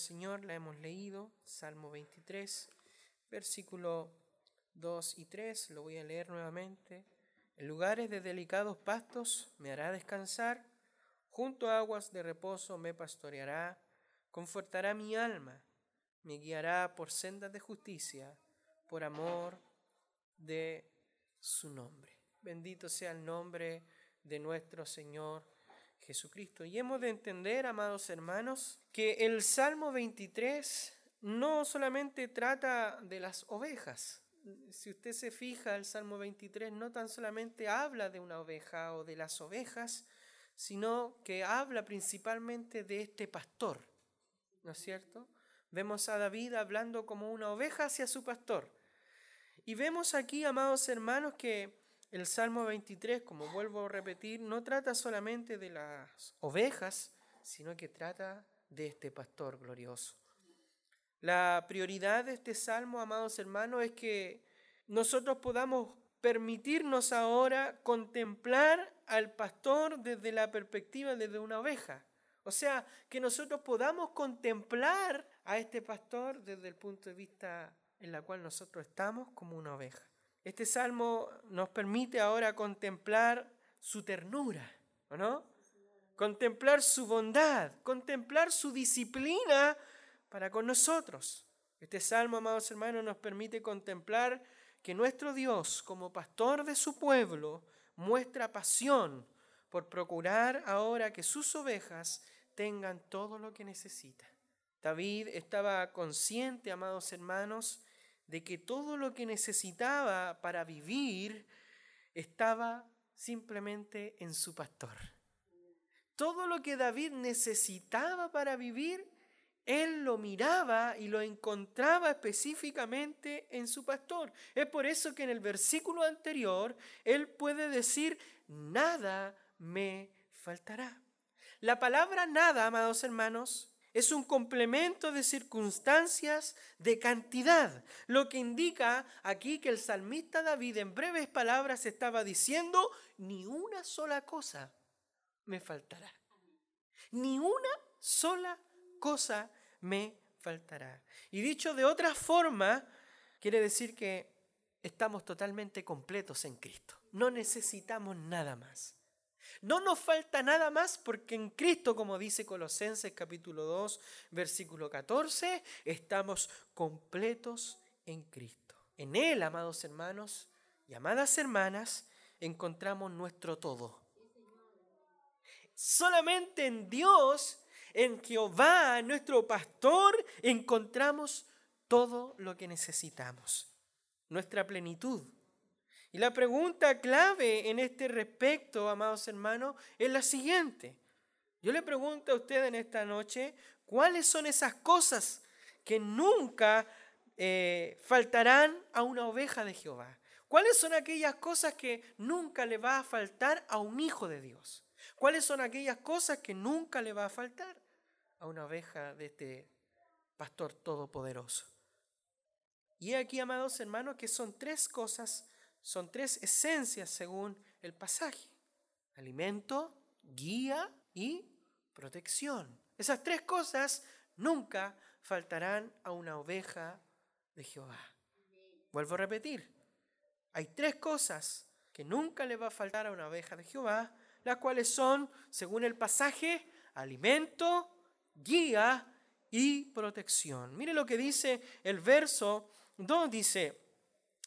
Señor la hemos leído, Salmo 23, versículo 2 y 3, lo voy a leer nuevamente. En lugares de delicados pastos me hará descansar, junto a aguas de reposo me pastoreará, confortará mi alma, me guiará por sendas de justicia, por amor de su nombre. Bendito sea el nombre de nuestro Señor Jesucristo. Y hemos de entender, amados hermanos, que el Salmo 23 no solamente trata de las ovejas. Si usted se fija, el Salmo 23 no tan solamente habla de una oveja o de las ovejas, sino que habla principalmente de este pastor, ¿no es cierto? Vemos a David hablando como una oveja hacia su pastor. Y vemos aquí, amados hermanos, que el Salmo 23, como vuelvo a repetir, no trata solamente de las ovejas, sino que trata de este pastor glorioso. La prioridad de este salmo, amados hermanos, es que nosotros podamos permitirnos ahora contemplar al pastor desde la perspectiva desde una oveja. O sea, que nosotros podamos contemplar a este pastor desde el punto de vista en la cual nosotros estamos como una oveja. Este salmo nos permite ahora contemplar su ternura, ¿o no? Contemplar su bondad, contemplar su disciplina para con nosotros. Este salmo, amados hermanos, nos permite contemplar que nuestro Dios, como pastor de su pueblo, muestra pasión por procurar ahora que sus ovejas tengan todo lo que necesitan. David estaba consciente, amados hermanos, de que todo lo que necesitaba para vivir estaba simplemente en su pastor. Todo lo que David necesitaba para vivir él lo miraba y lo encontraba específicamente en su pastor. Es por eso que en el versículo anterior él puede decir, nada me faltará. La palabra nada, amados hermanos, es un complemento de circunstancias de cantidad, lo que indica aquí que el salmista David en breves palabras estaba diciendo, ni una sola cosa me faltará. Ni una sola cosa me faltará. Y dicho de otra forma, quiere decir que estamos totalmente completos en Cristo. No necesitamos nada más. No nos falta nada más porque en Cristo, como dice Colosenses capítulo 2, versículo 14, estamos completos en Cristo. En Él, amados hermanos y amadas hermanas, encontramos nuestro todo. Solamente en Dios en Jehová, nuestro pastor, encontramos todo lo que necesitamos, nuestra plenitud. Y la pregunta clave en este respecto, amados hermanos, es la siguiente. Yo le pregunto a usted en esta noche, ¿cuáles son esas cosas que nunca eh, faltarán a una oveja de Jehová? ¿Cuáles son aquellas cosas que nunca le va a faltar a un hijo de Dios? ¿Cuáles son aquellas cosas que nunca le va a faltar a una oveja de este pastor todopoderoso? Y aquí, amados hermanos, que son tres cosas, son tres esencias según el pasaje. Alimento, guía y protección. Esas tres cosas nunca faltarán a una oveja de Jehová. Vuelvo a repetir. Hay tres cosas que nunca le va a faltar a una oveja de Jehová las cuales son, según el pasaje, alimento, guía y protección. Mire lo que dice el verso 2, dice,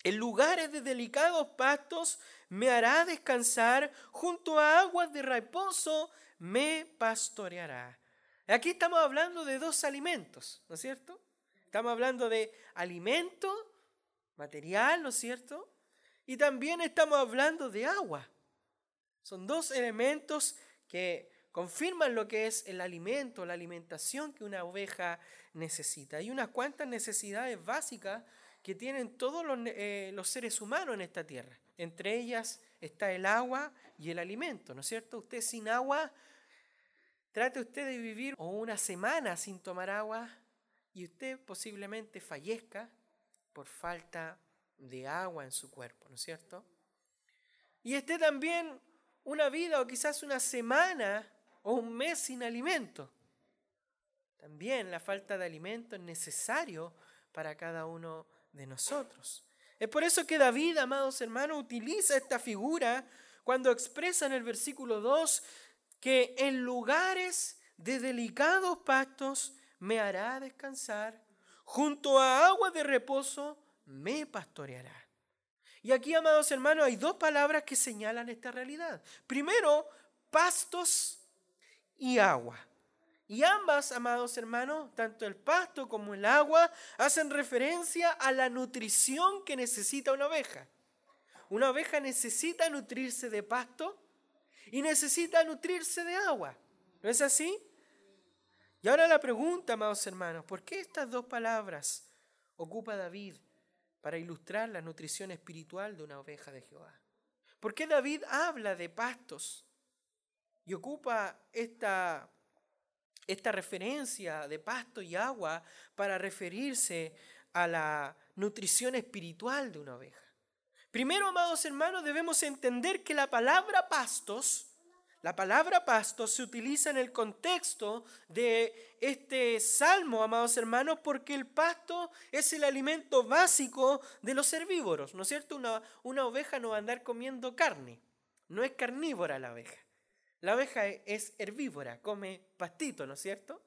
en lugares de delicados pastos me hará descansar, junto a aguas de reposo me pastoreará. Aquí estamos hablando de dos alimentos, ¿no es cierto? Estamos hablando de alimento material, ¿no es cierto? Y también estamos hablando de agua. Son dos elementos que confirman lo que es el alimento, la alimentación que una oveja necesita. Hay unas cuantas necesidades básicas que tienen todos los, eh, los, seres humanos en esta tierra. Entre ellas está el agua y el alimento, ¿no es cierto? Usted sin agua, trate usted de vivir una semana sin tomar agua y usted posiblemente fallezca por falta de agua en su cuerpo, ¿no es cierto? Y esté también una vida o quizás una semana o un mes sin alimento. también la falta de alimento es necesario para cada uno de nosotros. Es por eso que David, amados hermanos, utiliza esta figura cuando expresa en el versículo 2 que en lugares de delicados pactos me hará descansar, junto a agua de reposo me pastoreará. Y aquí, amados hermanos, hay dos palabras que señalan esta realidad. Primero, pastos y agua. Y ambas, amados hermanos, tanto el pasto como el agua, hacen referencia a la nutrición que necesita una oveja. Una oveja necesita nutrirse de pasto y necesita nutrirse de agua. ¿No es así? Y ahora la pregunta, amados hermanos, ¿por qué estas dos palabras ocupa David para ilustrar la nutrición espiritual de una oveja de Jehová? ¿Por qué David habla de pastos y ocupa esta, esta referencia de pasto y agua para referirse a la nutrición espiritual de una oveja? Primero, amados hermanos, debemos entender que la palabra pastos, la palabra pastos se utiliza en el contexto de este salmo, amados hermanos, porque el pasto es el alimento básico de los herbívoros, ¿no es cierto? Una, una oveja no va a andar comiendo carne, no es carnívora la oveja. La oveja es herbívora, come pastito, ¿no es cierto?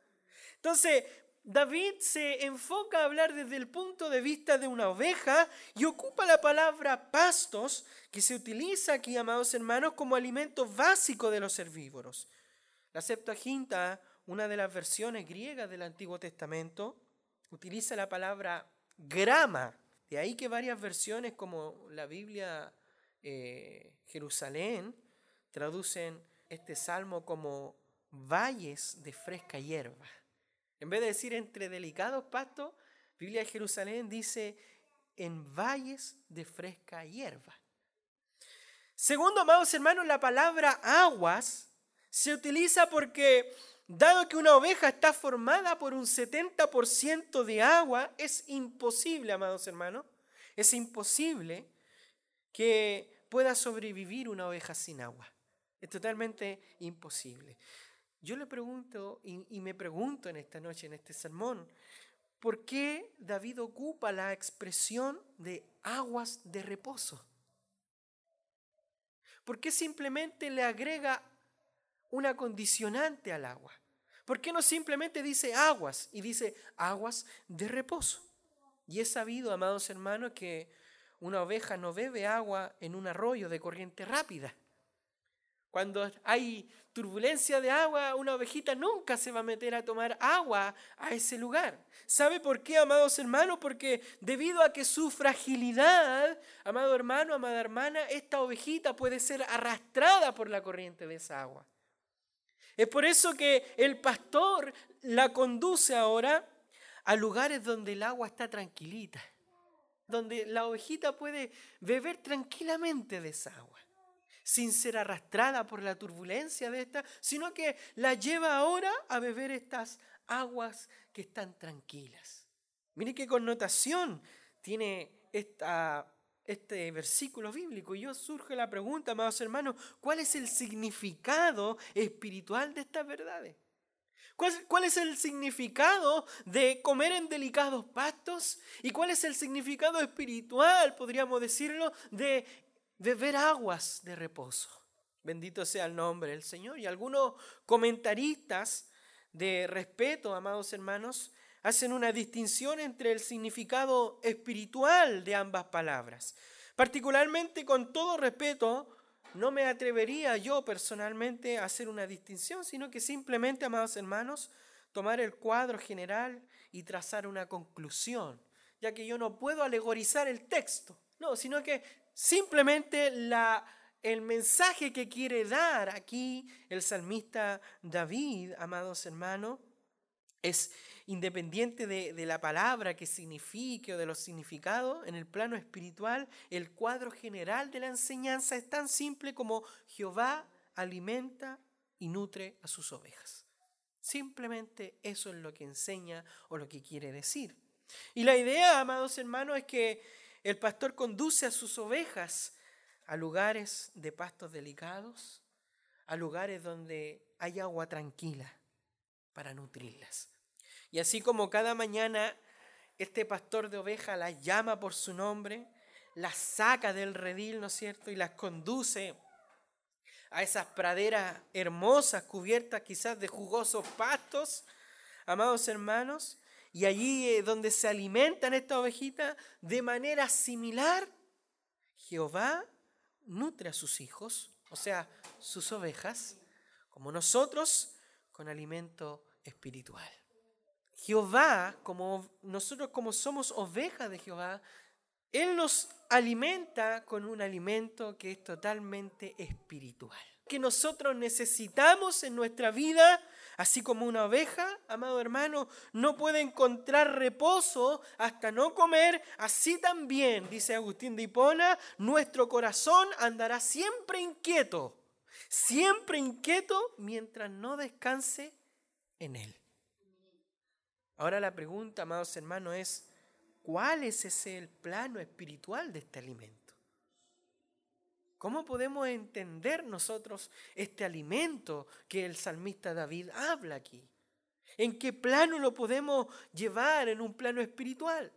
Entonces, David se enfoca a hablar desde el punto de vista de una oveja y ocupa la palabra pastos, que se utiliza aquí, amados hermanos, como alimento básico de los herbívoros. La Septuaginta, una de las versiones griegas del Antiguo Testamento, utiliza la palabra grama. De ahí que varias versiones, como la Biblia eh, Jerusalén, traducen este salmo como valles de fresca hierba. En vez de decir entre delicados pastos, Biblia de Jerusalén dice en valles de fresca hierba. Segundo, amados hermanos, la palabra aguas se utiliza porque, dado que una oveja está formada por un 70% de agua, es imposible, amados hermanos, es imposible que pueda sobrevivir una oveja sin agua. Es totalmente imposible. Yo le pregunto y, me pregunto en esta noche, en este sermón, ¿por qué David ocupa la expresión de aguas de reposo? ¿Por qué simplemente le agrega una condicionante al agua? ¿Por qué no simplemente dice aguas y dice aguas de reposo? Y es sabido, amados hermanos, que una oveja no bebe agua en un arroyo de corriente rápida. Cuando hay turbulencia de agua, una ovejita nunca se va a meter a tomar agua a ese lugar. ¿Sabe por qué, amados hermanos? Porque debido a que su fragilidad, amado hermano, amada hermana, esta ovejita puede ser arrastrada por la corriente de esa agua. Es por eso que el pastor la conduce ahora a lugares donde el agua está tranquilita, donde la ovejita puede beber tranquilamente de esa agua sin ser arrastrada por la turbulencia de esta, sino que la lleva ahora a beber estas aguas que están tranquilas. Mire qué connotación tiene esta, este versículo bíblico. Y yo surge la pregunta, amados hermanos, ¿cuál es el significado espiritual de estas verdades? ¿Cuál, ¿Cuál, es el significado de comer en delicados pastos? ¿Y cuál es el significado espiritual, podríamos decirlo, de beber aguas de reposo. Bendito sea el nombre del Señor. Y algunos comentaristas de respeto, amados hermanos, hacen una distinción entre el significado espiritual de ambas palabras. Particularmente con todo respeto, no me atrevería yo personalmente a hacer una distinción, sino que simplemente, amados hermanos, tomar el cuadro general y trazar una conclusión, ya que yo no puedo alegorizar el texto, no, sino que Simplemente el mensaje que quiere dar aquí el salmista David, amados hermanos, es independiente de, de, la palabra que signifique o de los significados, en el plano espiritual, el cuadro general de la enseñanza es tan simple como Jehová alimenta y nutre a sus ovejas. Simplemente eso es lo que enseña o lo que quiere decir. Y la idea, amados hermanos, es que el pastor conduce a sus ovejas a lugares de pastos delicados, a lugares donde hay agua tranquila para nutrirlas. Y así como cada mañana este pastor de ovejas las llama por su nombre, las saca del redil, ¿no es cierto? Y las conduce a esas praderas hermosas, cubiertas quizás de jugosos pastos, amados hermanos, y allí eh, donde se alimentan estas ovejitas, de manera similar, Jehová nutre a sus hijos, o sea, sus ovejas, como nosotros, con alimento espiritual. Jehová, como nosotros como somos ovejas de Jehová, Él nos alimenta con un alimento que es totalmente espiritual, que nosotros necesitamos en nuestra vida, así como una oveja, amado hermano, no puede encontrar reposo hasta no comer, así también, dice Agustín de Hipona, nuestro corazón andará siempre inquieto, siempre inquieto mientras no descanse en Él. Ahora la pregunta, amados hermanos, es, ¿cuál es ese el plano espiritual de este alimento? ¿Cómo podemos entender nosotros este alimento que el salmista David habla aquí? ¿En qué plano lo podemos llevar en un plano espiritual?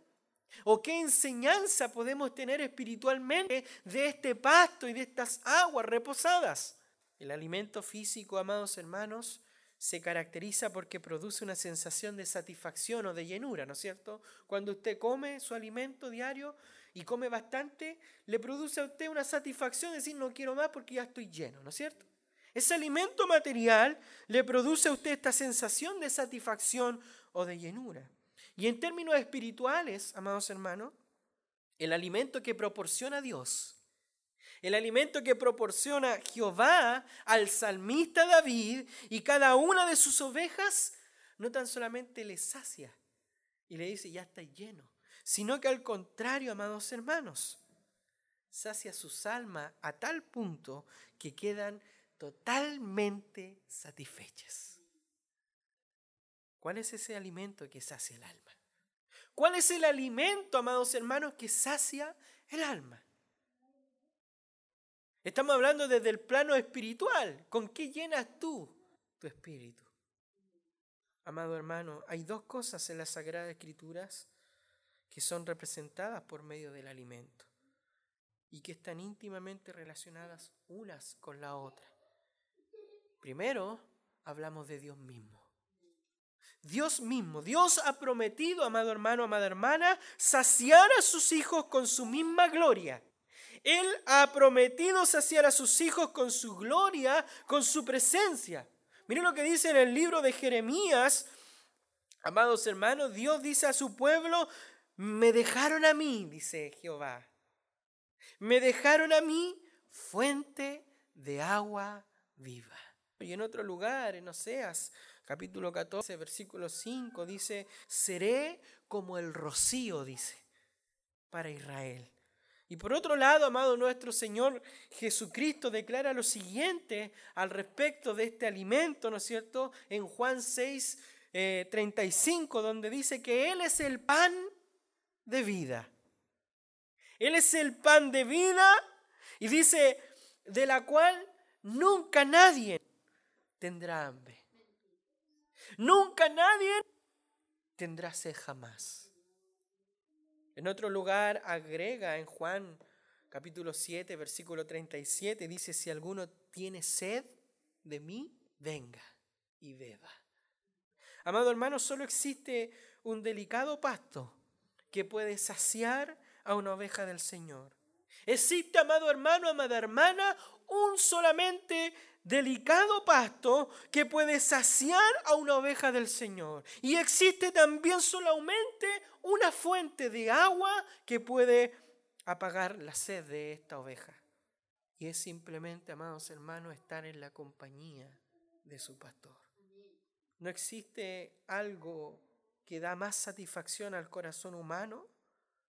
¿O qué enseñanza podemos tener espiritualmente de este pasto y de estas aguas reposadas? El alimento físico, amados hermanos, se caracteriza porque produce una sensación de satisfacción o de llenura, ¿no es cierto? Cuando usted come su alimento diario y come bastante, le produce a usted una satisfacción de decir no quiero más porque ya estoy lleno, ¿no es cierto? Ese alimento material le produce a usted esta sensación de satisfacción o de llenura. Y en términos espirituales, amados hermanos, el alimento que proporciona Dios el alimento que proporciona Jehová al salmista David y cada una de sus ovejas, no tan solamente le sacia y le dice, ya está lleno, sino que al contrario, amados hermanos, sacia sus almas a tal punto que quedan totalmente satisfechas. ¿Cuál es ese alimento que sacia el alma? ¿Cuál es el alimento, amados hermanos, que sacia el alma? Estamos hablando desde el plano espiritual. ¿Con qué llenas tú tu espíritu? Amado hermano, hay dos cosas en las Sagradas Escrituras que son representadas por medio del alimento y que están íntimamente relacionadas unas con la otra. Primero, hablamos de Dios mismo. Dios mismo, Dios ha prometido, amado hermano, amada hermana, saciar a sus hijos con su misma gloria. Él ha prometido saciar a sus hijos con su gloria, con su presencia. Miren lo que dice en el libro de Jeremías. Amados hermanos, Dios dice a su pueblo, me dejaron a mí, dice Jehová. Me dejaron a mí fuente de agua viva. Y en otro lugar, en Oseas, capítulo 14, versículo 5, dice, seré como el rocío, dice, para Israel. Y por otro lado, amado nuestro Señor Jesucristo declara lo siguiente al respecto de este alimento, ¿no es cierto? En Juan 6, 35, eh, donde dice que Él es el pan de vida. Él es el pan de vida y dice, de la cual nunca nadie tendrá hambre. Nunca nadie tendrá sed jamás. En otro lugar agrega en Juan capítulo 7, versículo 37, dice, si alguno tiene sed de mí, venga y beba. Amado hermano, solo existe un delicado pasto que puede saciar a una oveja del Señor. Existe, amado hermano, amada hermana, un solamente delicado pasto que puede saciar a una oveja del Señor. Y existe también solamente una fuente de agua que puede apagar la sed de esta oveja. Y es simplemente, amados hermanos, estar en la compañía de su pastor. No existe algo que da más satisfacción al corazón humano,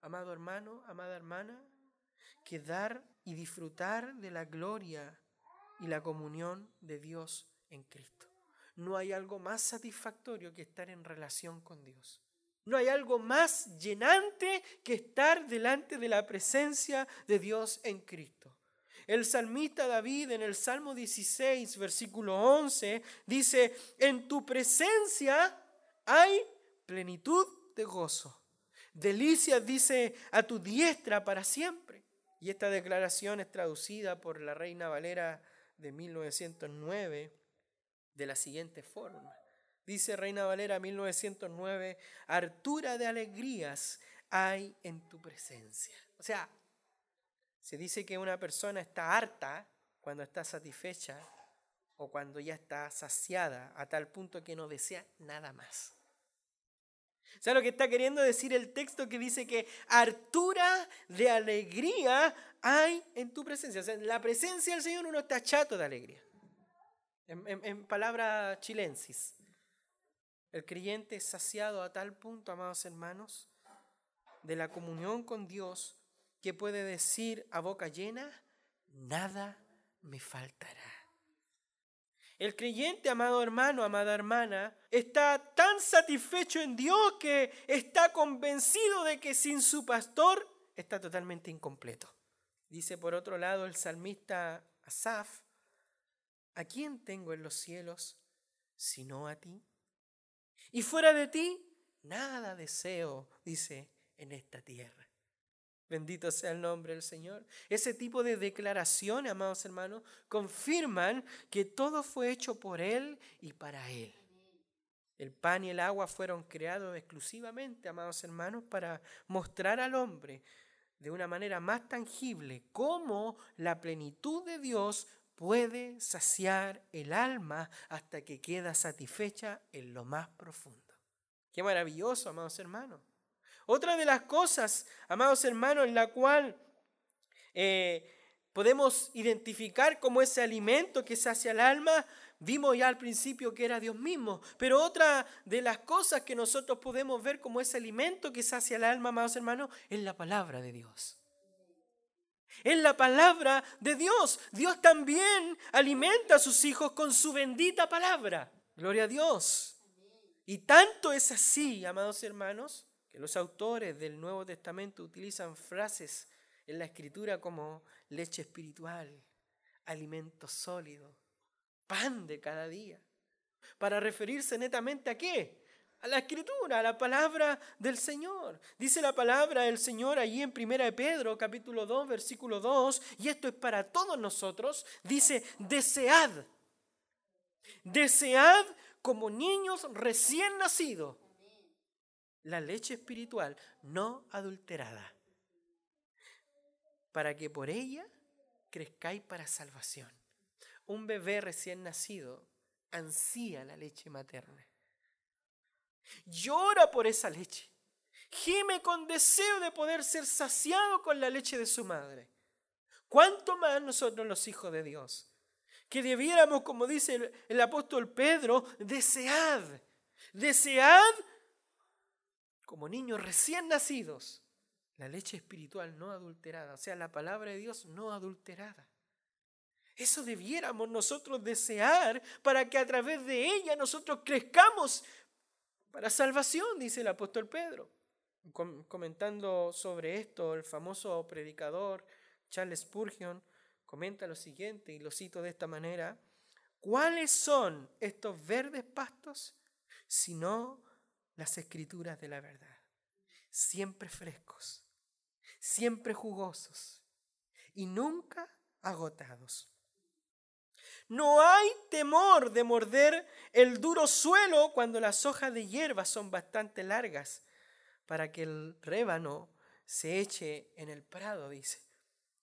amado hermano, amada hermana, que dar y disfrutar de la gloria y la comunión de Dios en Cristo. No hay algo más satisfactorio que estar en relación con Dios. No hay algo más llenante que estar delante de la presencia de Dios en Cristo. El salmista David en el Salmo 16, versículo 11, dice, en tu presencia hay plenitud de gozo. Delicias dice a tu diestra para siempre. Y esta declaración es traducida por la Reina Valera de 1909 de la siguiente forma. Dice Reina Valera 1909, hartura de alegrías hay en tu presencia. O sea, se dice que una persona está harta cuando está satisfecha o cuando ya está saciada a tal punto que no desea nada más. ¿Sabes lo que está queriendo decir el texto que dice que hartura de alegría hay en tu presencia? O sea, en la presencia del Señor uno está chato de alegría. En, en palabra chilensis. El creyente es saciado a tal punto, amados hermanos, de la comunión con Dios que puede decir a boca llena, nada me faltará. El creyente, amado hermano, amada hermana, está tan satisfecho en Dios que está convencido de que sin su pastor está totalmente incompleto. Dice por otro lado el salmista Asaf, ¿a quién tengo en los cielos sino a ti? Y fuera de ti, nada deseo, dice, en esta tierra. Bendito sea el nombre del Señor. Ese tipo de declaraciones, amados hermanos, confirman que todo fue hecho por Él y para Él. El pan y el agua fueron creados exclusivamente, amados hermanos, para mostrar al hombre de una manera más tangible cómo la plenitud de Dios puede saciar el alma hasta que queda satisfecha en lo más profundo. Qué maravilloso, amados hermanos. Otra de las cosas, amados hermanos, en la cual eh, podemos identificar como ese alimento que sacia el alma, vimos ya al principio que era Dios mismo, pero otra de las cosas que nosotros podemos ver como ese alimento que sacia el alma, amados hermanos, es la palabra de Dios. Es la palabra de Dios. Dios también alimenta a sus hijos con su bendita palabra. Gloria a Dios. Y tanto es así, amados hermanos, que los autores del Nuevo Testamento utilizan frases en la escritura como leche espiritual, alimento sólido, pan de cada día, para referirse netamente a qué? A la escritura, a la palabra del Señor. Dice la palabra del Señor allí en 1 de Pedro, capítulo 2, versículo 2, y esto es para todos nosotros, dice, desead, desead como niños recién nacidos la leche espiritual no adulterada, para que por ella crezcáis para salvación. Un bebé recién nacido ansía la leche materna. Llora por esa leche. Gime con deseo de poder ser saciado con la leche de su madre. ¿Cuánto más nosotros los hijos de Dios? Que debiéramos, como dice el, el apóstol Pedro, desead, desead como niños recién nacidos, la leche espiritual no adulterada, o sea, la palabra de Dios no adulterada. Eso debiéramos nosotros desear para que a través de ella nosotros crezcamos para salvación, dice el apóstol Pedro. Comentando sobre esto, el famoso predicador Charles Spurgeon comenta lo siguiente, y lo cito de esta manera, ¿cuáles son estos verdes pastos? Sino las escrituras de la verdad. Siempre frescos, siempre jugosos y nunca agotados. No hay temor de morder el duro suelo cuando las hojas de hierba son bastante largas para que el rébano se eche en el prado, dice.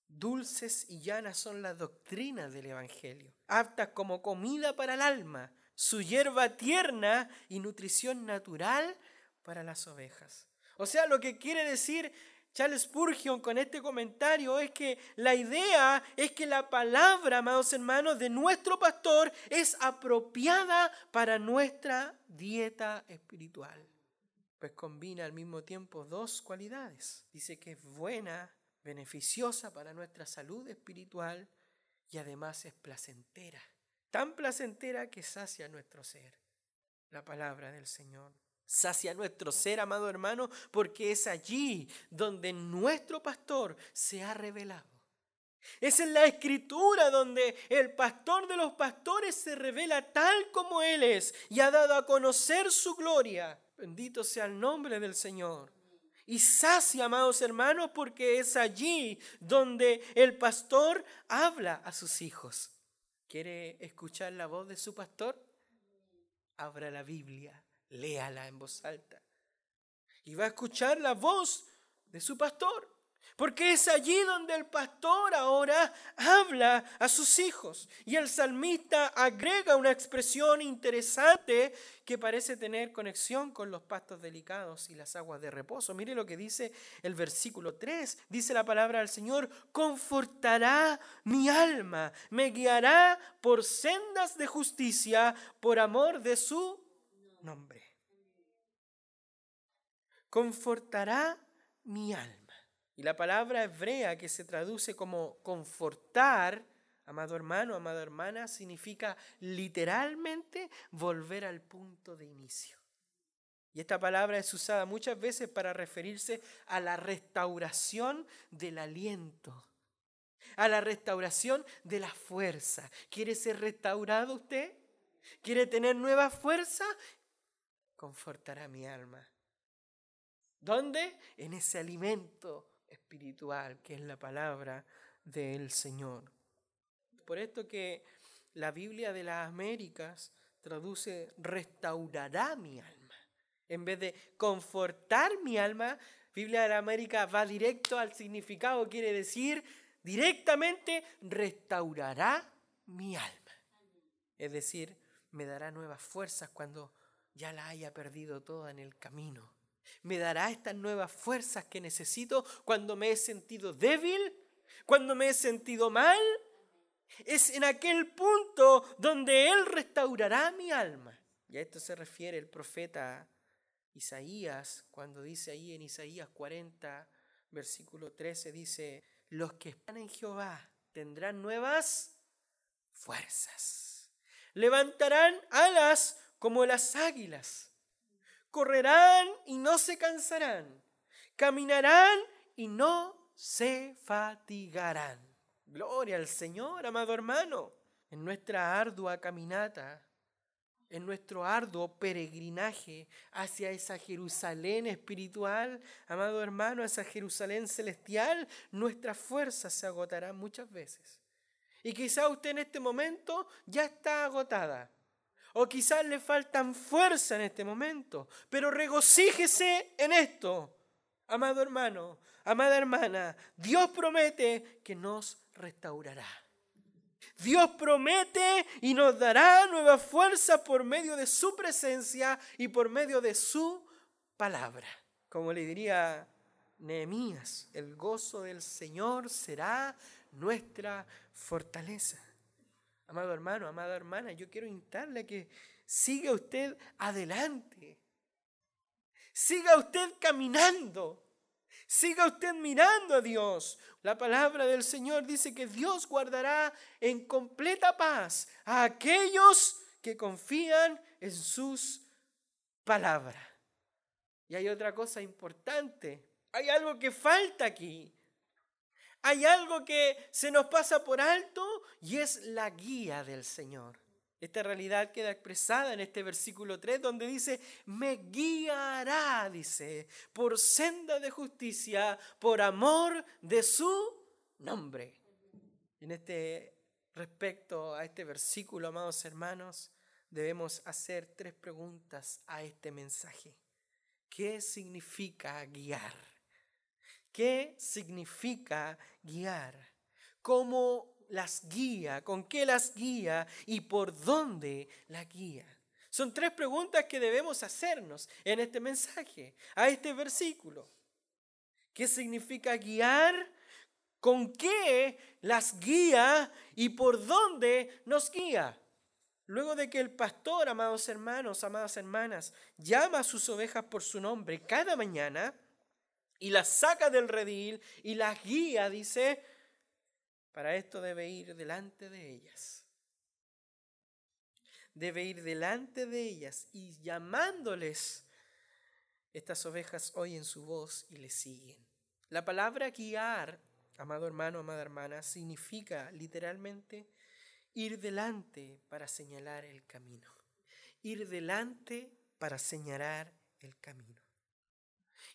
Dulces y llanas son las doctrinas del Evangelio, aptas como comida para el alma, su hierba tierna y nutrición natural para las ovejas. O sea, lo que quiere decir Charles Spurgeon con este comentario es que la idea es que la palabra, amados hermanos, de nuestro pastor es apropiada para nuestra dieta espiritual. Pues combina al mismo tiempo dos cualidades. Dice que es buena, beneficiosa para nuestra salud espiritual y además es placentera tan placentera que sacia nuestro ser. La palabra del Señor. Sacia nuestro ser, amado hermano, porque es allí donde nuestro pastor se ha revelado. Es en la escritura donde el pastor de los pastores se revela tal como Él es y ha dado a conocer su gloria. Bendito sea el nombre del Señor. Y sacia, amados hermanos, porque es allí donde el pastor habla a sus hijos. ¿Quiere escuchar la voz de su pastor? Abra la Biblia, léala en voz alta. Y va a escuchar la voz de su pastor. Porque es allí donde el pastor ahora habla a sus hijos. Y el salmista agrega una expresión interesante que parece tener conexión con los pastos delicados y las aguas de reposo. Mire lo que dice el versículo 3. Dice la palabra del Señor, confortará mi alma, me guiará por sendas de justicia por amor de su nombre. Confortará mi alma. Y la palabra hebrea que se traduce como confortar, amado hermano, amada hermana, significa literalmente volver al punto de inicio. Y esta palabra es usada muchas veces para referirse a la restauración del aliento, a la restauración de la fuerza. ¿Quiere ser restaurado usted? ¿Quiere tener nueva fuerza? Confortará mi alma. ¿Dónde? En ese alimento espiritual, que es la palabra del Señor. Por esto que la Biblia de las Américas traduce restaurará mi alma. En vez de confortar mi alma, Biblia de la América va directo al significado, quiere decir directamente restaurará mi alma. Es decir, me dará nuevas fuerzas cuando ya la haya perdido toda en el camino me dará estas nuevas fuerzas que necesito cuando me he sentido débil, cuando me he sentido mal. Es en aquel punto donde Él restaurará mi alma. Y a esto se refiere el profeta Isaías, cuando dice ahí en Isaías 40, versículo 13, dice, los que están en Jehová tendrán nuevas fuerzas. Levantarán alas como las águilas correrán y no se cansarán, caminarán y no se fatigarán. Gloria al Señor, amado hermano, en nuestra ardua caminata, en nuestro arduo peregrinaje hacia esa Jerusalén espiritual, amado hermano, esa Jerusalén celestial, nuestra fuerza se agotará muchas veces. Y quizá usted en este momento ya está agotada. O quizás le faltan fuerza en este momento, pero regocíjese en esto. Amado hermano, amada hermana, Dios promete que nos restaurará. Dios promete y nos dará nueva fuerza por medio de su presencia y por medio de su palabra. Como le diría Nehemías, el gozo del Señor será nuestra fortaleza. Amado hermano, amada hermana, yo quiero invitarle a que siga usted adelante. Siga usted caminando. Siga usted mirando a Dios. La palabra del Señor dice que Dios guardará en completa paz a aquellos que confían en sus palabras. Y hay otra cosa importante. Hay algo que falta aquí. Hay algo que se nos pasa por alto y es la guía del Señor. Esta realidad queda expresada en este versículo 3 donde dice, me guiará, dice, por senda de justicia, por amor de su nombre. En este respecto a este versículo, amados hermanos, debemos hacer tres preguntas a este mensaje. ¿Qué significa guiar? ¿Qué significa guiar? ¿Cómo las guía? ¿Con qué las guía? ¿Y por dónde la guía? Son tres preguntas que debemos hacernos en este mensaje, a este versículo. ¿Qué significa guiar? ¿Con qué las guía? ¿Y por dónde nos guía? Luego de que el pastor, amados hermanos, amadas hermanas, llama a sus ovejas por su nombre cada mañana, y las saca del redil y las guía, dice, para esto debe ir delante de ellas. Debe ir delante de ellas y llamándoles, estas ovejas oyen su voz y le siguen. La palabra guiar, amado hermano, amada hermana, significa literalmente ir delante para señalar el camino. Ir delante para señalar el camino.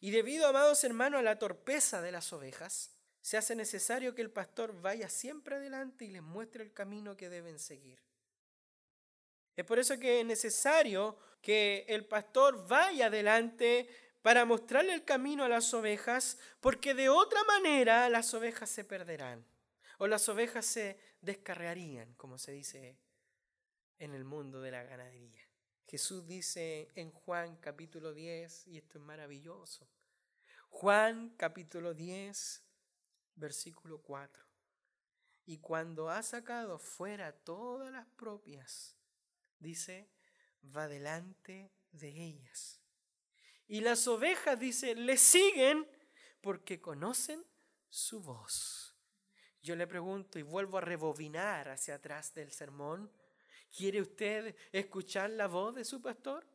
Y debido, amados hermanos, a la torpeza de las ovejas, se hace necesario que el pastor vaya siempre adelante y les muestre el camino que deben seguir. Es por eso que es necesario que el pastor vaya adelante para mostrarle el camino a las ovejas, porque de otra manera las ovejas se perderán o las ovejas se descarrearían, como se dice en el mundo de la ganadería. Jesús dice en Juan capítulo 10, y esto es maravilloso, Juan capítulo 10, versículo 4, y cuando ha sacado fuera todas las propias, dice, va delante de ellas. Y las ovejas, dice, le siguen porque conocen su voz. Yo le pregunto y vuelvo a rebobinar hacia atrás del sermón. ¿Quiere usted escuchar la voz de su pastor?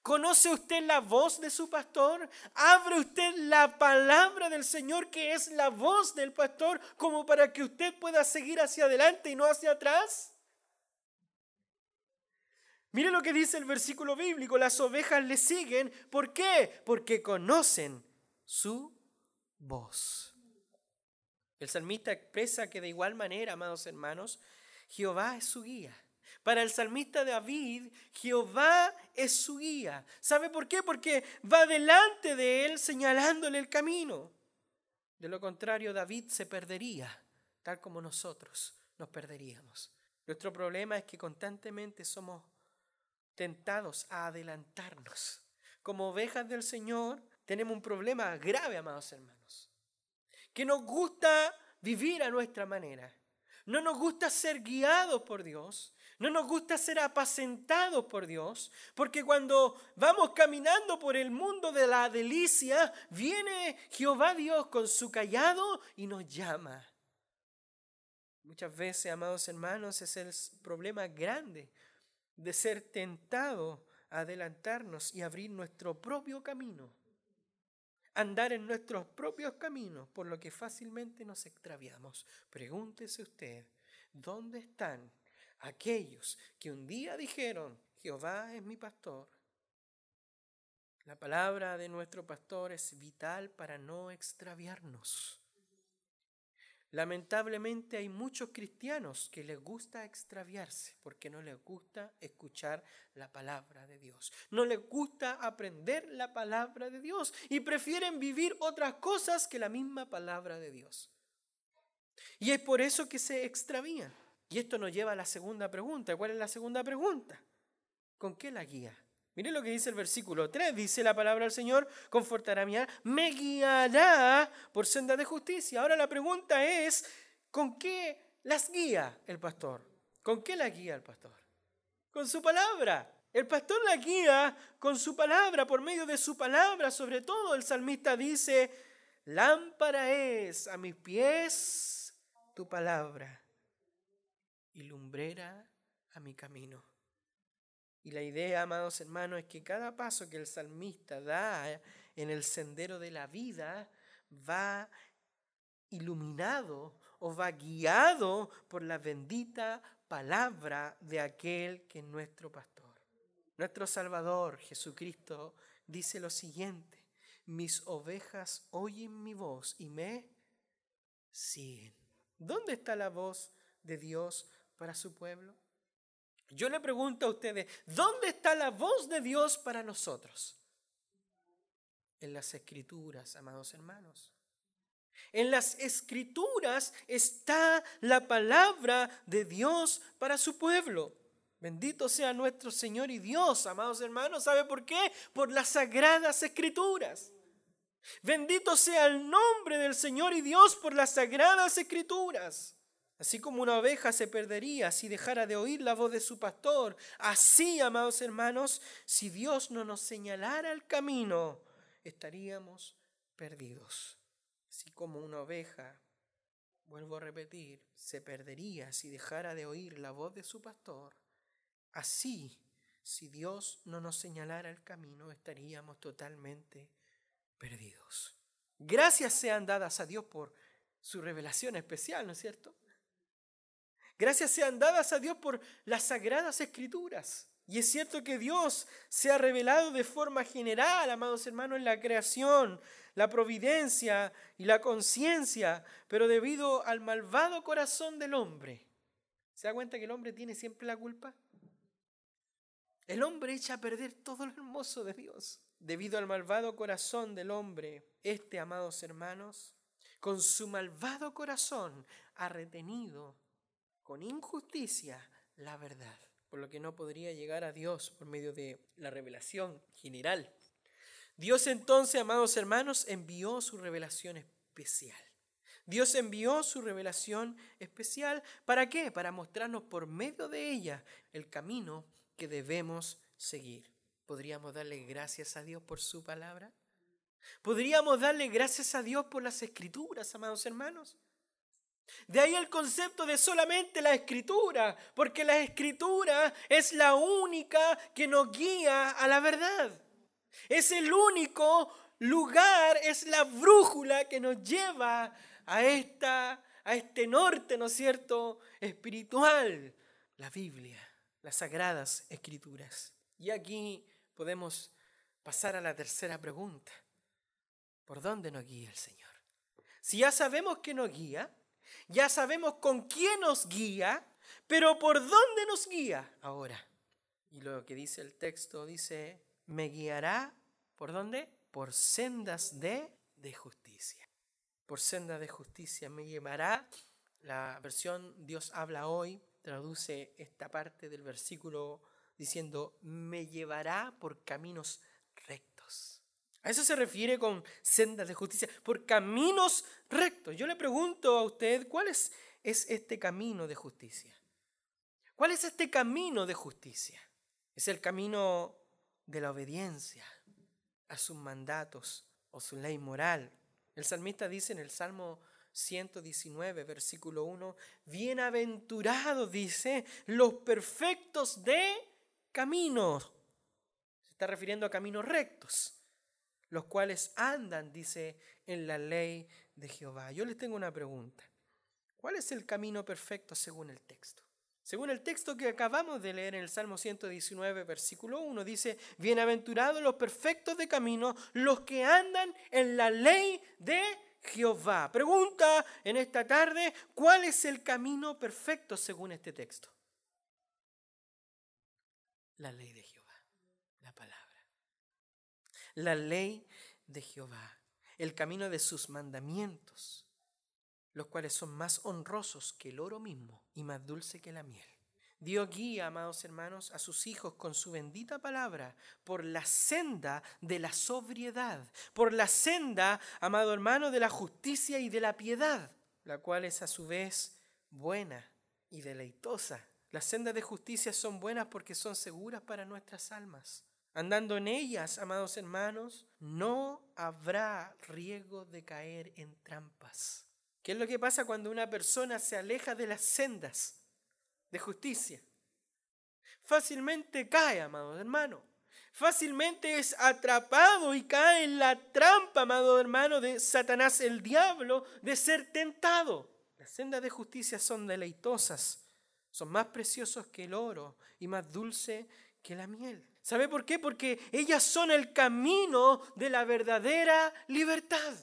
¿Conoce usted la voz de su pastor? ¿Abre usted la palabra del Señor que es la voz del pastor como para que usted pueda seguir hacia adelante y no hacia atrás? Mire lo que dice el versículo bíblico, las ovejas le siguen. ¿Por qué? Porque conocen su voz. El salmista expresa que de igual manera, amados hermanos, Jehová es su guía. Para el salmista David, Jehová es su guía. ¿Sabe por qué? Porque va delante de él señalándole el camino. De lo contrario, David se perdería, tal como nosotros nos perderíamos. Nuestro problema es que constantemente somos tentados a adelantarnos. Como ovejas del Señor tenemos un problema grave, amados hermanos, que nos gusta vivir a nuestra manera. No nos gusta ser guiados por Dios, no nos gusta ser apacentados por Dios, porque cuando vamos caminando por el mundo de la delicia, viene Jehová Dios con su callado y nos llama. Muchas veces, amados hermanos, es el problema grande de ser tentado a adelantarnos y abrir nuestro propio camino, andar en nuestros propios caminos, por lo que fácilmente nos extraviamos. Pregúntese usted, ¿dónde están aquellos que un día dijeron, Jehová es mi pastor? La palabra de nuestro pastor es vital para no extraviarnos. Lamentablemente hay muchos cristianos que les gusta extraviarse porque no les gusta escuchar la palabra de Dios. No les gusta aprender la palabra de Dios y prefieren vivir otras cosas que la misma palabra de Dios. Y es por eso que se extravían. Y esto nos lleva a la segunda pregunta. ¿Cuál es la segunda pregunta? ¿Con qué la guía? Mire lo que dice el versículo 3, dice la palabra del Señor, confortará mi alma, me guiará por senda de justicia. Ahora la pregunta es, ¿con qué las guía el pastor? ¿Con qué la guía el pastor? Con su palabra. El pastor la guía con su palabra, por medio de su palabra. Sobre todo el salmista dice, lámpara es a mis pies tu palabra y lumbrera a mi camino. Y la idea, amados hermanos, es que cada paso que el salmista da en el sendero de la vida va iluminado o va guiado por la bendita palabra de aquel que es nuestro pastor. Nuestro Salvador Jesucristo dice lo siguiente, mis ovejas oyen mi voz y me siguen. ¿Dónde está la voz de Dios para su pueblo? Yo le pregunto a ustedes, ¿dónde está la voz de Dios para nosotros? En las escrituras, amados hermanos. En las escrituras está la palabra de Dios para su pueblo. Bendito sea nuestro Señor y Dios, amados hermanos. ¿Sabe por qué? Por las sagradas escrituras. Bendito sea el nombre del Señor y Dios por las sagradas escrituras. Así como una oveja se perdería si dejara de oír la voz de su pastor, así, amados hermanos, si Dios no nos señalara el camino, estaríamos perdidos. Así como una oveja, vuelvo a repetir, se perdería si dejara de oír la voz de su pastor, así, si Dios no nos señalara el camino, estaríamos totalmente perdidos. Gracias sean dadas a Dios por su revelación especial, ¿no es cierto? Gracias sean dadas a Dios por las sagradas escrituras. Y es cierto que Dios se ha revelado de forma general, amados hermanos, en la creación, la providencia y la conciencia, pero debido al malvado corazón del hombre. ¿Se da cuenta que el hombre tiene siempre la culpa? El hombre echa a perder todo lo hermoso de Dios. Debido al malvado corazón del hombre, este, amados hermanos, con su malvado corazón ha retenido con injusticia la verdad por lo que no podría llegar a Dios por medio de la revelación general. Dios entonces, amados hermanos, envió su revelación especial. Dios envió su revelación especial. ¿Para qué? Para mostrarnos por medio de ella el camino que debemos seguir. ¿Podríamos darle gracias a Dios por su palabra? ¿Podríamos darle gracias a Dios por las escrituras, amados hermanos? De ahí el concepto de solamente la escritura, porque la escritura es la única que nos guía a la verdad. Es el único lugar, es la brújula que nos lleva a esta a este norte, ¿no es cierto?, espiritual, la Biblia, las sagradas escrituras. Y aquí podemos pasar a la tercera pregunta. ¿Por dónde nos guía el Señor? Si ya sabemos que nos guía, ya sabemos con quién nos guía, pero ¿por dónde nos guía ahora? Y lo que dice el texto dice, me guiará, ¿por dónde? Por sendas de, de justicia. Por sendas de justicia me llevará. La versión Dios habla hoy traduce esta parte del versículo diciendo, me llevará por caminos. A eso se refiere con sendas de justicia, por caminos rectos. Yo le pregunto a usted, ¿cuál es, es este camino de justicia? ¿Cuál es este camino de justicia? Es el camino de la obediencia a sus mandatos o su ley moral. El salmista dice en el Salmo 119, versículo 1, bienaventurados, dice, los perfectos de camino. Se está refiriendo a caminos rectos los cuales andan, dice, en la ley de Jehová. Yo les tengo una pregunta. ¿Cuál es el camino perfecto según el texto? Según el texto que acabamos de leer en el Salmo 119, versículo 1, dice, bienaventurados los perfectos de camino, los que andan en la ley de Jehová. Pregunta en esta tarde, ¿cuál es el camino perfecto según este texto? La ley de Jehová la ley de Jehová, el camino de sus mandamientos, los cuales son más honrosos que el oro mismo y más dulce que la miel. Dio guía, amados hermanos, a sus hijos con su bendita palabra por la senda de la sobriedad, por la senda, amado hermano, de la justicia y de la piedad, la cual es a su vez buena y deleitosa. Las sendas de justicia son buenas porque son seguras para nuestras almas. Andando en ellas, amados hermanos, no habrá riesgo de caer en trampas. ¿Qué es lo que pasa cuando una persona se aleja de las sendas de justicia? Fácilmente cae, amados hermanos. Fácilmente es atrapado y cae en la trampa, amado hermano, de Satanás el diablo, de ser tentado. Las sendas de justicia son deleitosas, son más preciosos que el oro y más dulce que la miel. ¿Sabe por qué? Porque ellas son el camino de la verdadera libertad.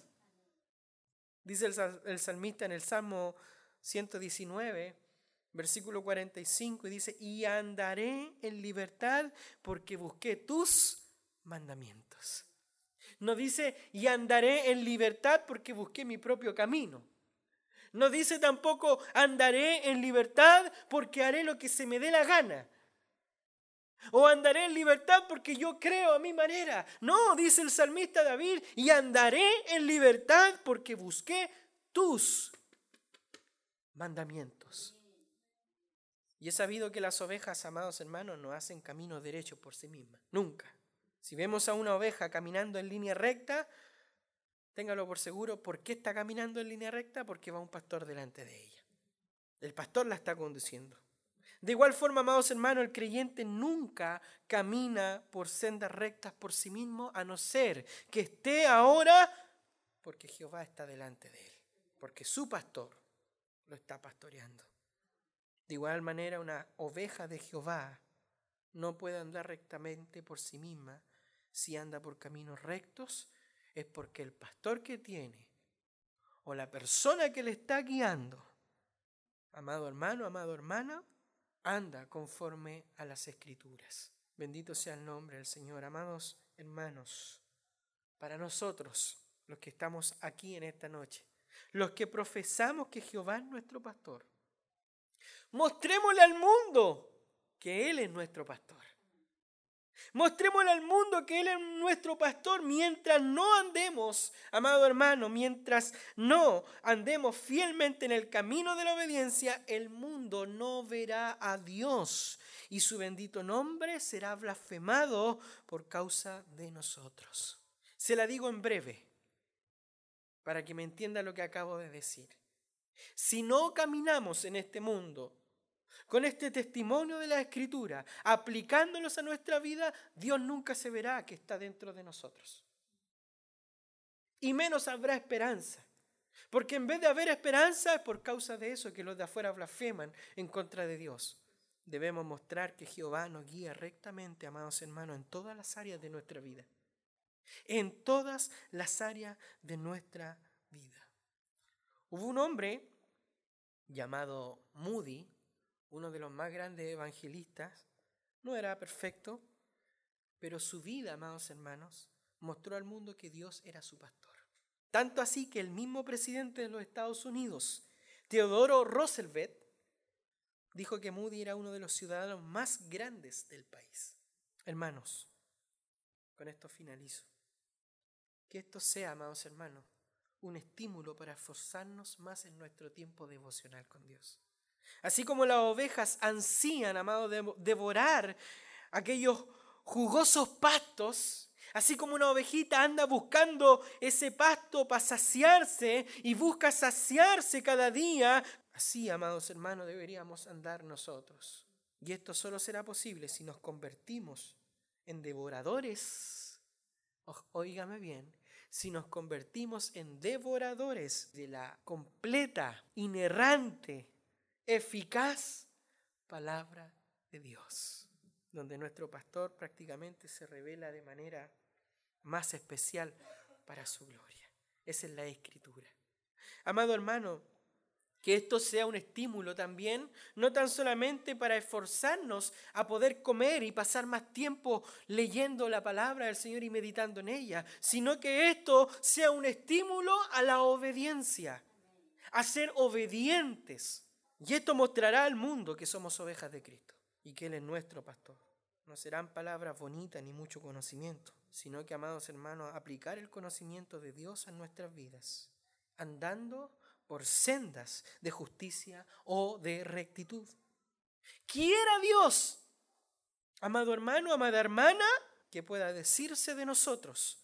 Dice el, salmista en el Salmo 119, versículo 45, y dice, y andaré en libertad porque busqué tus mandamientos. No dice, y andaré en libertad porque busqué mi propio camino. No dice tampoco, andaré en libertad porque haré lo que se me dé la gana. O andaré en libertad porque yo creo a mi manera. No, dice el salmista David, y andaré en libertad porque busqué tus mandamientos. Y he sabido que las ovejas, amados hermanos, no hacen camino derecho por sí mismas. Nunca. Si vemos a una oveja caminando en línea recta, téngalo por seguro. ¿Por qué está caminando en línea recta? Porque va un pastor delante de ella. El pastor la está conduciendo. De igual forma, amados hermanos, el creyente nunca camina por sendas rectas por sí mismo, a no ser que esté ahora porque Jehová está delante de él, porque su pastor lo está pastoreando. De igual manera, una oveja de Jehová no puede andar rectamente por sí misma, si anda por caminos rectos, es porque el pastor que tiene o la persona que le está guiando, amado hermano, amado hermana, anda conforme a las escrituras. Bendito sea el nombre del Señor. Amados hermanos, para nosotros, los que estamos aquí en esta noche, los que profesamos que Jehová es nuestro pastor, mostrémosle al mundo que Él es nuestro pastor. Mostrémosle al mundo que Él es nuestro pastor mientras no andemos, amado hermano, mientras no andemos fielmente en el camino de la obediencia, el mundo no verá a Dios y su bendito nombre será blasfemado por causa de nosotros. Se la digo en breve, para que me entienda lo que acabo de decir. Si no caminamos en este mundo con este testimonio de la Escritura, aplicándolos a nuestra vida, Dios nunca se verá que está dentro de nosotros. Y menos habrá esperanza. Porque en vez de haber esperanza es por causa de eso que los de afuera blasfeman en contra de Dios. Debemos mostrar que Jehová nos guía rectamente, amados hermanos, en todas las áreas de nuestra vida. En todas las áreas de nuestra vida. Hubo un hombre llamado Moody, uno de los más grandes evangelistas, no era perfecto, pero su vida, amados hermanos, mostró al mundo que Dios era su pastor. Tanto así que el mismo presidente de los Estados Unidos, Teodoro Roosevelt, dijo que Moody era uno de los ciudadanos más grandes del país. Hermanos, con esto finalizo. Que esto sea, amados hermanos, un estímulo para esforzarnos más en nuestro tiempo devocional con Dios. Así como las ovejas ansían, amado, de devorar aquellos jugosos pastos, así como una ovejita anda buscando ese pasto para saciarse y busca saciarse cada día, así, amados hermanos, deberíamos andar nosotros. Y esto solo será posible si nos convertimos en devoradores. Óigame bien, si nos convertimos en devoradores de la completa, inerrante, eficaz palabra de Dios, donde nuestro pastor prácticamente se revela de manera más especial para su gloria. Esa es la escritura. Amado hermano, que esto sea un estímulo también, no tan solamente para esforzarnos a poder comer y pasar más tiempo leyendo la palabra del Señor y meditando en ella, sino que esto sea un estímulo a la obediencia, a ser obedientes y esto mostrará al mundo que somos ovejas de Cristo y que Él es nuestro pastor. No serán palabras bonitas ni mucho conocimiento, sino que, amados hermanos, aplicar el conocimiento de Dios a nuestras vidas, andando por sendas de justicia o de rectitud. Quiera Dios, amado hermano, amada hermana, que pueda decirse de nosotros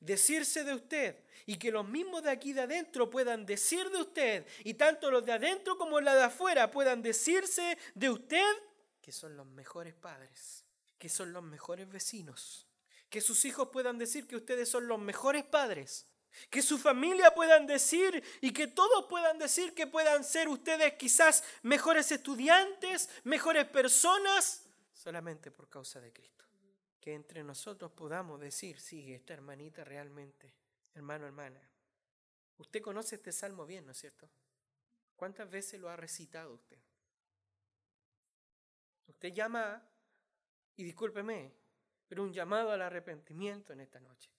decirse de usted y que los mismos de aquí de adentro puedan decir de usted y tanto los de adentro como los de afuera puedan decirse de usted que son los mejores padres, que son los mejores vecinos, que sus hijos puedan decir que ustedes son los mejores padres, que su familia puedan decir y que todos puedan decir que puedan ser ustedes quizás mejores estudiantes, mejores personas, solamente por causa de Cristo que entre nosotros podamos decir, sí, esta hermanita realmente, hermano, hermana. Usted conoce este salmo bien, ¿no es cierto? ¿Cuántas veces lo ha recitado usted? Usted llama, y discúlpeme, pero un llamado al arrepentimiento en esta noche.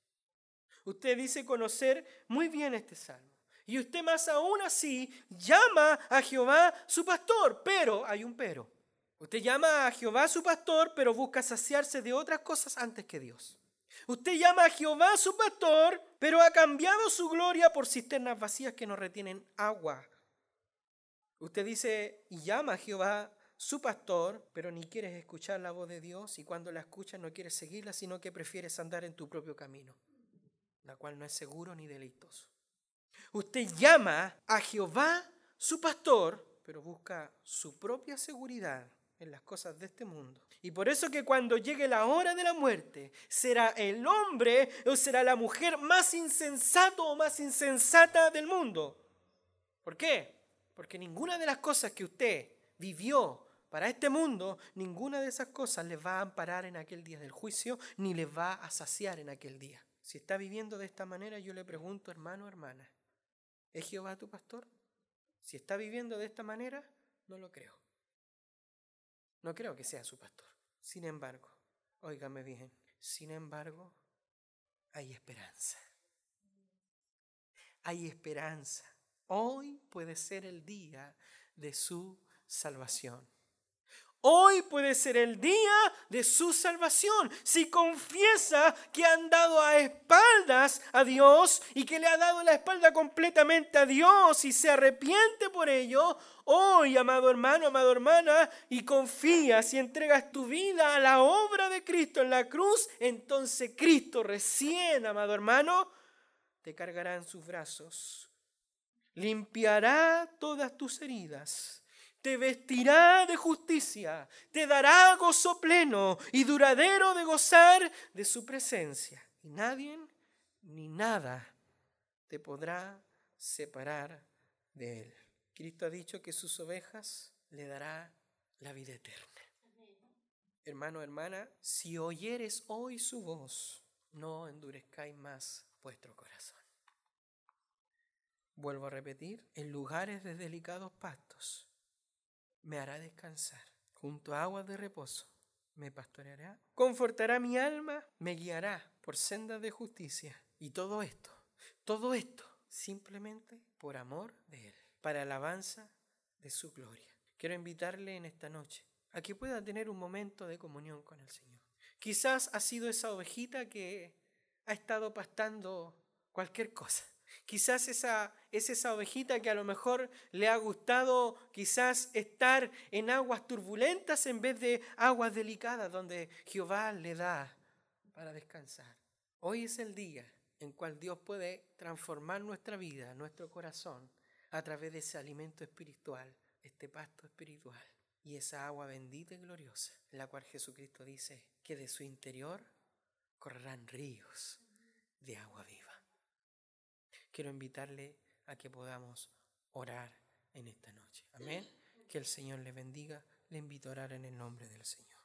Usted dice conocer muy bien este salmo. Y usted más aún así llama a Jehová su pastor, pero hay un pero. Usted llama a Jehová su pastor, pero busca saciarse de otras cosas antes que Dios. Usted llama a Jehová su pastor, pero ha cambiado su gloria por cisternas vacías que no retienen agua. Usted dice y llama a Jehová su pastor, pero ni quieres escuchar la voz de Dios y cuando la escuchas no quieres seguirla, sino que prefieres andar en tu propio camino, la cual no es seguro ni deleitoso. Usted llama a Jehová su pastor, pero busca su propia seguridad en las cosas de este mundo. Y por eso que cuando llegue la hora de la muerte, será el hombre o será la mujer más insensato o más insensata del mundo. ¿Por qué? Porque ninguna de las cosas que usted vivió para este mundo, ninguna de esas cosas les va a amparar en aquel día del juicio, ni les va a saciar en aquel día. Si está viviendo de esta manera, yo le pregunto, hermano, hermana, ¿es Jehová tu pastor? Si está viviendo de esta manera, no lo creo. No creo que sea su pastor. Sin embargo, óigame bien, sin embargo, hay esperanza. Hay esperanza. Hoy puede ser el día de su salvación. Hoy puede ser el día de su salvación. Si confiesa que ha andado a espaldas a Dios y que le ha dado la espalda completamente a Dios y se arrepiente por ello, hoy, amado hermano, amado hermana, y confías y entregas tu vida a la obra de Cristo en la cruz, entonces Cristo recién, amado hermano, te cargará en sus brazos, limpiará todas tus heridas te vestirá de justicia, te dará gozo pleno y duradero de gozar de su presencia. Y nadie ni nada te podrá separar de él. Cristo ha dicho que sus ovejas le dará la vida eterna. Hermano, hermana, si oyeres hoy su voz, no endurezcáis más vuestro corazón. Vuelvo a repetir, en lugares de delicados pastos me hará descansar. Junto a aguas de reposo me pastoreará, confortará mi alma, me guiará por sendas de justicia. Y todo esto, todo esto, simplemente por amor de Él, para alabanza de su gloria. Quiero invitarle en esta noche a que pueda tener un momento de comunión con el Señor. Quizás ha sido esa ovejita que ha estado pastando cualquier cosa Quizás esa es esa ovejita que a lo mejor le ha gustado quizás estar en aguas turbulentas en vez de aguas delicadas donde Jehová le da para descansar. Hoy es el día en cual Dios puede transformar nuestra vida, nuestro corazón, a través de ese alimento espiritual, este pasto espiritual y esa agua bendita y gloriosa, en la cual Jesucristo dice que de su interior correrán ríos de agua viva quiero invitarle a que podamos orar en esta noche. Amén. Que el Señor le bendiga. Le invito a orar en el nombre del Señor.